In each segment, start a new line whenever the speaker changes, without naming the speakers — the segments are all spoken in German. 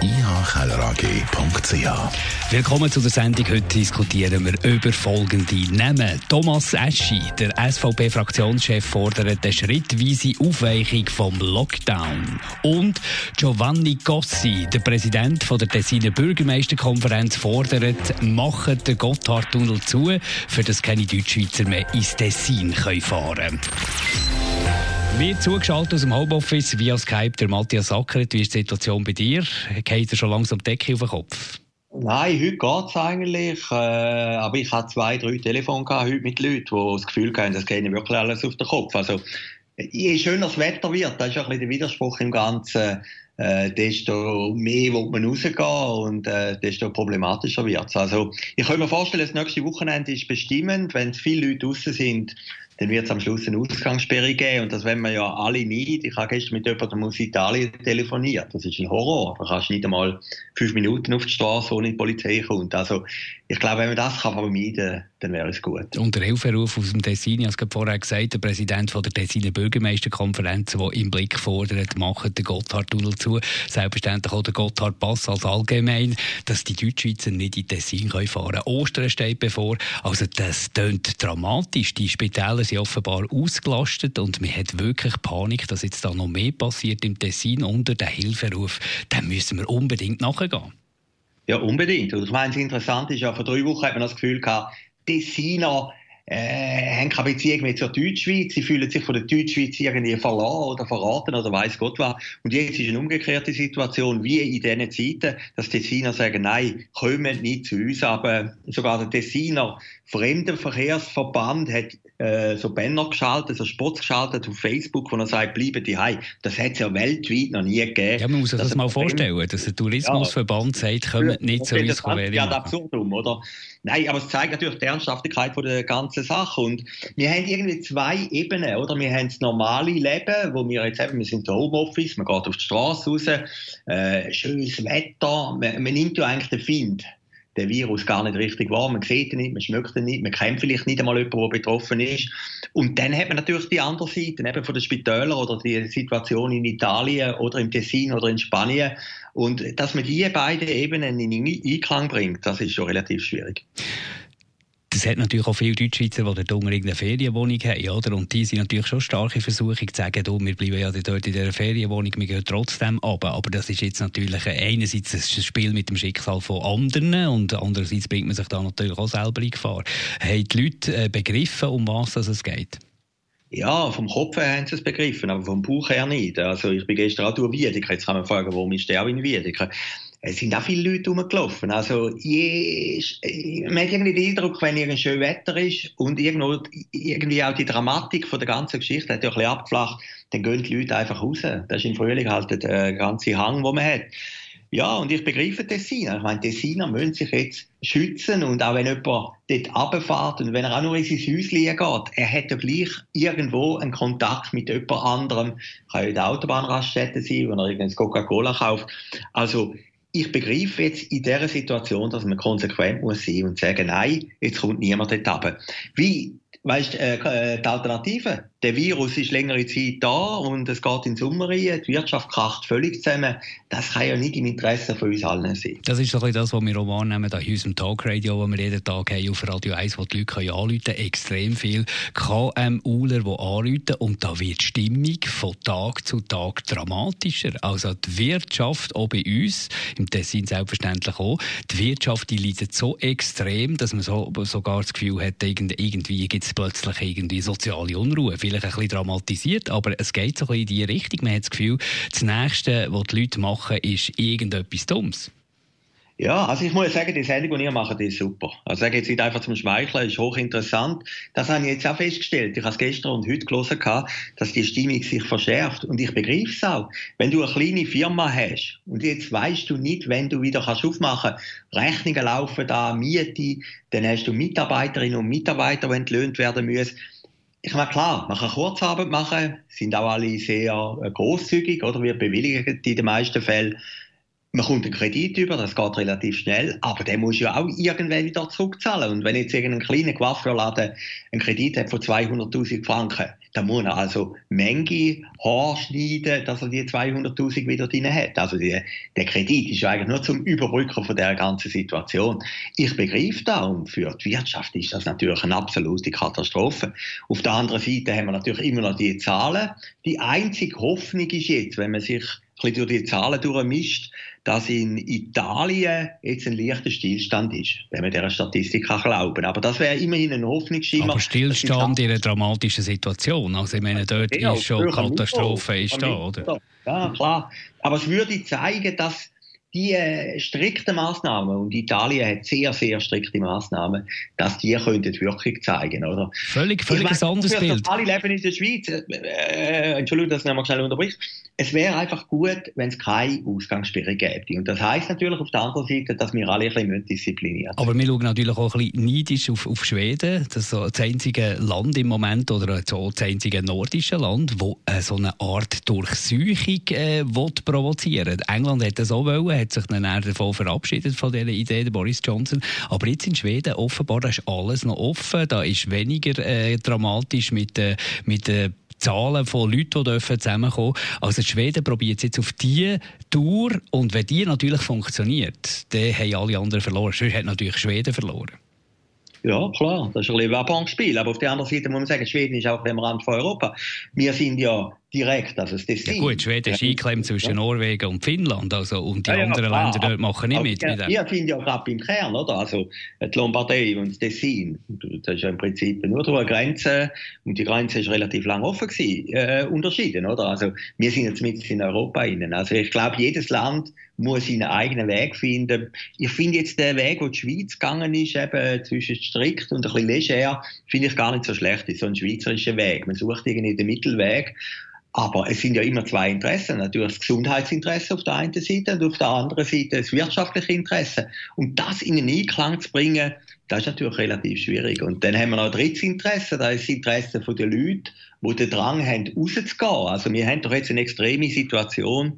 ihkellerag.ch.
Willkommen zu der Sendung. Heute diskutieren wir über folgende Namen. Thomas Eschi, der SVP-Fraktionschef, fordert eine schrittweise Aufweichung vom Lockdown. Und Giovanni Gossi, der Präsident der Tessiner Bürgermeisterkonferenz, fordert, machen den Gotthardtunnel zu, für das keine Deutschschweizer mehr ins Tessin fahren können. Wir zugeschaltet aus dem Homeoffice via Skype der Matthias Sackert. Wie ist die Situation bei dir? Geht er schon langsam die Decke auf den Kopf?
Nein, heute geht es eigentlich. Äh, aber ich hatte zwei, drei Telefone heute mit Leuten, die das Gefühl haben, das geht wirklich alles auf den Kopf. Also, je schöner das Wetter wird, das ist ein bisschen der Widerspruch im Ganzen, äh, desto mehr will man rausgehen und äh, desto problematischer wird es. Also, ich kann mir vorstellen, das nächste Wochenende ist bestimmend. Wenn viele Leute draußen sind, dann wird es am Schluss eine Ausgangssperre geben und das wollen wir ja alle nicht. Ich habe gestern mit jemandem aus Italien telefoniert. Das ist ein Horror. Da kannst du nicht einmal fünf Minuten auf die Straße, ohne die Polizei kommt. Also ich glaube, wenn man das kann vermeiden kann, dann wäre es gut.
Und der Hilferuf aus dem Tessin, ich habe es vorher gesagt, der Präsident von der Tessiner Bürgermeisterkonferenz, der im Blick fordert, machen den Gotthardtunnel zu. Selbstverständlich auch der Gotthardpass als allgemein, dass die Deutschschweizer nicht in Tessin fahren können. Ostern steht bevor. Also das tönt dramatisch. Die Spitäler sind offenbar ausgelastet und man hat wirklich Panik, dass jetzt da noch mehr passiert im Tessin unter den Hilferuf. Dann müssen wir unbedingt nachgehen.
Ja, unbedingt. Und ich meine, das Interessante ist ja, vor drei Wochen hat man das Gefühl gehabt, Tessiner äh, haben keine Beziehung mehr zur Deutschschweiz. Sie fühlen sich von der Deutschschweiz irgendwie verloren oder verraten oder weiß Gott was. Und jetzt ist eine umgekehrte Situation, wie in diesen Zeiten, dass die Tessiner sagen, nein, kommen nicht zu uns. Aber sogar der Tessiner Fremdenverkehrsverband hat äh, so Banner geschaltet, so Spots geschaltet auf Facebook, wo er sagt, bleiben die heim. Das hat es ja weltweit noch nie gegeben.
Ja, man muss sich das, das mal vorstellen, dass der Tourismusverband ja, sagt, kommen nicht zu uns.
Das ja absurdum, oder? Nein, aber es zeigt natürlich die Ernsthaftigkeit von der ganzen Sache. Und wir haben irgendwie zwei Ebenen, oder? Wir haben das normale Leben, wo wir jetzt eben, wir sind im Homeoffice, man geht auf die Straße raus, äh, schönes Wetter, man, man nimmt ja eigentlich den Find der Virus gar nicht richtig wahr. Man sieht ihn nicht, man schmeckt ihn nicht, man kennt vielleicht nicht einmal jemanden, der betroffen ist. Und dann hat man natürlich die andere Seite, eben von den Spitälern oder die Situation in Italien oder im Tessin oder in Spanien. Und dass man diese beiden Ebenen in Einklang bringt, das ist schon relativ schwierig.
Es hat natürlich auch viele Deutschschweizer, die dort irgendeine Ferienwohnung haben, oder? Und die sind natürlich schon starke Versuchung zu sagen, du, wir bleiben ja dort in dieser Ferienwohnung, wir gehen trotzdem ab. Aber das ist jetzt natürlich einerseits ein Spiel mit dem Schicksal von anderen und andererseits bringt man sich da natürlich auch selber in Gefahr. Haben die Leute äh, begriffen, um was es geht?
Ja, vom Kopf her haben sie es begriffen, aber vom Bauch her nicht. Also ich bin gestern auch durch Wiedeker. Jetzt kann man fragen, warum ist der auch in Wiedeker? Es sind auch viele Leute rumgelaufen. Also, je, man hat irgendwie den Eindruck, wenn irgendein schönes Wetter ist und irgendwo, irgendwie auch die Dramatik von der ganzen Geschichte hat ja ein bisschen abgeflacht, dann gehen die Leute einfach raus. Das ist im Frühling halt der ganze Hang, den man hat. Ja, und ich begreife Tessiner. Ich meine, Tessiner müssen sich jetzt schützen und auch wenn jemand dort runterfährt und wenn er auch nur in sein Häuschen geht, er hat ja gleich irgendwo einen Kontakt mit jemand anderem. Kann ja in der Autobahnraststätte sein, wenn er irgendein Coca-Cola kauft. Also, ich begreife jetzt in dieser Situation, dass man konsequent muss sein und sagen, nein, jetzt kommt niemand dort runter. Wie, weißt, äh, äh, die Alternative? der Virus ist längere Zeit da und es geht in Sommer rein, die Wirtschaft kracht völlig zusammen. Das kann ja nicht im Interesse von uns allen sein.
Das ist doch das, was wir auch wahrnehmen in unserem Talkradio, das wir jeden Tag haben auf Radio 1, wo die Leute können anrufen können. Extrem viel KMUler, die anrufen und da wird die Stimmung von Tag zu Tag dramatischer. Also die Wirtschaft, auch bei uns, im Tessin selbstverständlich auch, die Wirtschaft die leidet so extrem, dass man so, sogar das Gefühl hat, irgendwie gibt es plötzlich irgendwie soziale Unruhe vielleicht ein bisschen dramatisiert, aber es geht so ein bisschen in die Richtung. Man hat das Gefühl, das Nächste, was die Leute machen, ist irgendetwas Dummes.
Ja, also ich muss sagen, die Sendung, die ihr macht, die ist super. Also sage jetzt nicht einfach zum Schmeicheln, ist hochinteressant. Das habe ich jetzt auch festgestellt. Ich habe es gestern und heute gelesen, dass die Stimmung sich verschärft. Und ich begreife es auch. Wenn du eine kleine Firma hast und jetzt weißt du nicht, wenn du wieder kannst aufmachen Rechnungen laufen da, Miete, dann hast du Mitarbeiterinnen und Mitarbeiter, die entlöhnt werden müssen. Ich meine, klar, man kann Kurzarbeit machen, sind auch alle sehr äh, großzügig oder wird bewilligt in den meisten Fällen. Man kommt einen Kredit über, das geht relativ schnell, aber der muss ja auch irgendwann wieder zurückzahlen. Und wenn jetzt irgendein kleiner Coiffeurladen einen Kredit hat von 200.000 Franken, dann muss er also Menge Haar schneiden, dass er die 200.000 wieder drin hat. Also die, der Kredit ist eigentlich nur zum Überbrücken von der ganzen Situation. Ich begreife da und für die Wirtschaft ist das natürlich eine absolute Katastrophe. Auf der anderen Seite haben wir natürlich immer noch die Zahlen. Die einzige Hoffnung ist jetzt, wenn man sich bisschen durch die Zahlen durchmischt, dass in Italien jetzt ein leichter Stillstand ist, wenn man dieser Statistik kann glauben Aber das wäre immerhin ein Hoffnungsschimmer.
Aber Stillstand in einer dramatischen Situation. Also ich meine, dort ja, ist schon Katastrophe ist da, oder?
Ja, klar. Aber es würde zeigen, dass die äh, strikten Maßnahmen, und Italien hat sehr, sehr strikte Maßnahmen, dass die könnten Wirkung zeigen, oder?
Völlig, völlig ein anderes Bild.
Alle leben in der Schweiz. Äh, äh Entschuldigung, dass ich noch mal schnell unterbricht es wäre einfach gut, wenn es keine Ausgangssperre gäbe. Und das heißt natürlich auf der anderen Seite, dass wir alle ein bisschen diszipliniert
Aber wir schauen natürlich auch ein bisschen neidisch auf, auf Schweden. Das ist so das einzige Land im Moment oder so das einzige nordische Land, wo äh, so eine Art Durchsuchung äh, provozieren England hat das auch wollen, hat sich dann davon verabschiedet von dieser Idee, der Boris Johnson. Aber jetzt in Schweden offenbar da ist alles noch offen. Da ist weniger äh, dramatisch mit, äh, mit äh, Zahlen von Leuten, die zusammenkommen dürfen. Also Schweden probiert es jetzt auf diese Tour und wenn die natürlich funktioniert, dann haben alle anderen verloren. Sonst hat natürlich Schweden verloren.
Ja, klar, das ist ein Werbungsspiel. Aber auf der anderen Seite muss man sagen, Schweden ist auch am Rand von Europa. Wir sind ja direkt, also das
Tessin. Ja gut, Schweden ist eingeklemmt zwischen ja. Norwegen und Finnland, also, und die ja, anderen ja, Länder dort machen nicht mit.
mit wir sind ja gerade im Kern, oder? Also die Lombardei und das Tessin, das ist ja im Prinzip nur durch eine Grenze, und die Grenze ist relativ lang offen gewesen, äh, unterschieden, oder? Also wir sind jetzt mit in Europa innen. Also ich glaube, jedes Land muss seinen eigenen Weg finden. Ich finde jetzt den Weg, wo die Schweiz gegangen ist, eben zwischen strikt und ein bisschen leger, finde ich gar nicht so schlecht. Das ist so ein schweizerischer Weg. Man sucht irgendwie den Mittelweg. Aber es sind ja immer zwei Interessen. Natürlich das Gesundheitsinteresse auf der einen Seite und auf der anderen Seite das wirtschaftliche Interesse. Und das in den Einklang zu bringen, das ist natürlich relativ schwierig. Und dann haben wir noch ein drittes Interesse, das ist das Interesse der Leute, die den Drang haben, rauszugehen. Also wir haben doch jetzt eine extreme Situation.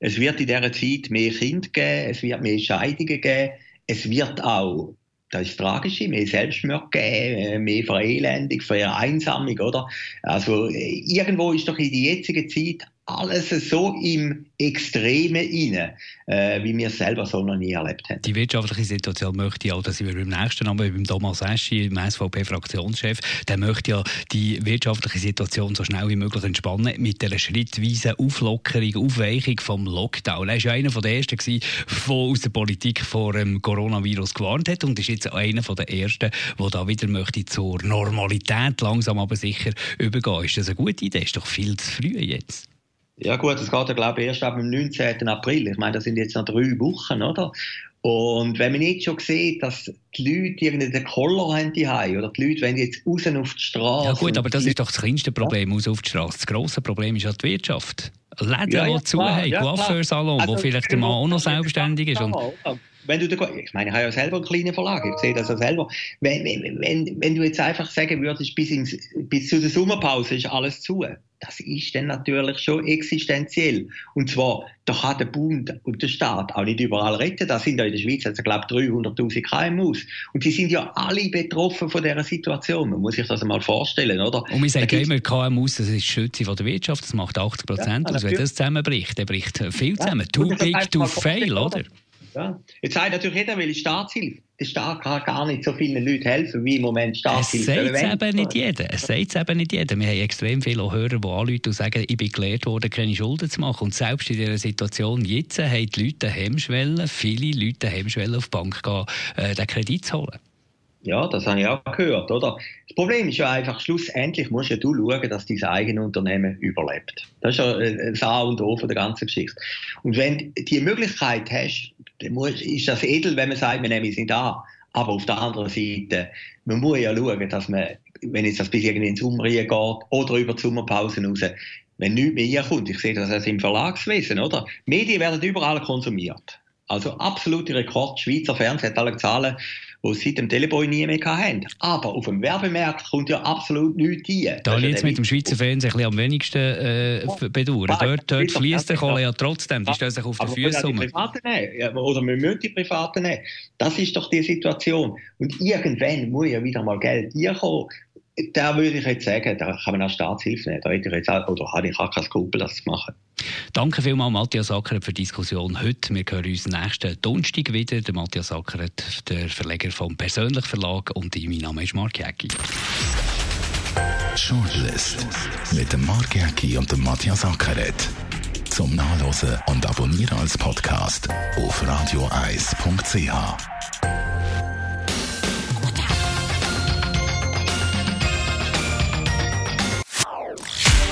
Es wird in dieser Zeit mehr Kinder geben, es wird mehr Scheidungen geben, es wird auch das ist tragisch, mehr Selbstmord geben, äh, mehr Verelendung, Vereinsamung, oder? Also, äh, irgendwo ist doch in der jetzigen Zeit alles so im Extreme inne, äh, wie wir es selber so noch nie erlebt haben.
Die wirtschaftliche Situation möchte ja, dass wir beim nächsten Namen, beim Thomas Eschi, dem SVP-Fraktionschef, der möchte ja die wirtschaftliche Situation so schnell wie möglich entspannen mit einer schrittweisen Auflockerung, Aufweichung vom Lockdown. Er war ja einer der ersten, der aus der Politik vor dem Coronavirus gewarnt hat und ist jetzt einer der ersten, der da wieder möchte zur Normalität langsam aber sicher übergehen. Ist das eine gute Idee? Ist doch viel zu früh jetzt.
Ja gut, das geht ja glaube ich erst ab dem 19. April. Ich meine, das sind jetzt noch drei Wochen, oder? Und wenn man jetzt schon sieht, dass die Leute irgendeinen Koller haben die oder die Leute wollen jetzt raus auf die Straße.
Ja gut, aber das ist doch das kleinste Problem, raus auf die Straße. Das grosse Problem ist ja die Wirtschaft. Läden, ja, ja, die zu haben, ja, Coiffeursalon, also, wo vielleicht der Mann auch noch selbstständig ist. Und
wenn du, ich meine, ich habe ja selber einen kleinen Verlag, ich sehe das ja selber. Wenn, wenn, wenn, du jetzt einfach sagen würdest, bis, ins, bis zu der Sommerpause ist alles zu, das ist dann natürlich schon existenziell. Und zwar, da kann der Bund und der Staat auch nicht überall retten. Da sind ja in der Schweiz, also, glaube ich, 300.000 KMUs. Und die sind ja alle betroffen von dieser Situation. Man muss sich das einmal vorstellen, oder?
Und wir sagen immer, KMUs, das ist die Schütze von der Wirtschaft, das macht 80 Prozent ja, aus. Wenn das zusammenbricht, dann bricht viel zusammen. Ja, too big to fail, oder?
Ja. Jetzt sagt natürlich jeder, will Staatshilfe. Der Staat kann gar nicht so vielen Leuten helfen, wie im Moment Staatshilfe.
Es sagt eben nicht jeder. Es sagt eben nicht jeder. Wir haben extrem viele Hörer, die anrufen und sagen, ich bin gelehrt worden, keine Schulden zu machen. Und selbst in dieser Situation jetzt haben die Leute Hemmschwellen, viele Leute Hemmschwellen auf die Bank gehen, äh, den Kredit zu holen.
Ja, das habe ich auch gehört, oder? Das Problem ist ja einfach, schlussendlich musst ja du schauen, dass dein eigenes Unternehmen überlebt. Das ist ja das A und O von der ganzen Geschichte. Und wenn du die Möglichkeit hast, ist das edel, wenn man sagt, wir nehmen es nicht. Aber auf der anderen Seite, man muss ja schauen, dass man, wenn jetzt das bis irgendwie ins Umrien geht oder über die Sommerpause raus, wenn nichts mehr kommt, ich sehe das also im Verlagswesen, oder? Medien werden überall konsumiert. Also absolute Rekord. Schweizer Fernsehen hat alle Zahlen die sie seit dem Teleboy nie mehr hatten. Aber auf dem Werbemarkt kommt ja absolut nichts
rein. Da habe ich jetzt mit dem Schweizer Fernsehen ein am wenigsten äh, bedauern. Dort, dort fließt der Kohle ja trotzdem, die stehen sich auf den Füßen um.
Oder wir müssen die Privaten nehmen. Das ist doch die Situation. Und irgendwann muss ja wieder mal Geld reinkommen da würde ich jetzt sagen, da kann man auch Staatshilfe nehmen. Da hätte ich jetzt auch, oder habe ich auch kein Skrupel, das zu machen.
Danke vielmals, Matthias Ackeret, für die Diskussion heute. Wir hören uns nächsten Donnerstag wieder. Der Matthias Ackeret, der Verleger vom Persönlich Verlag und mein Name ist Mark Jäcki.
Shortlist mit dem Mark Jäcki und dem Matthias Ackeret. Zum Nachlesen und Abonnieren als Podcast auf radioeis.ch.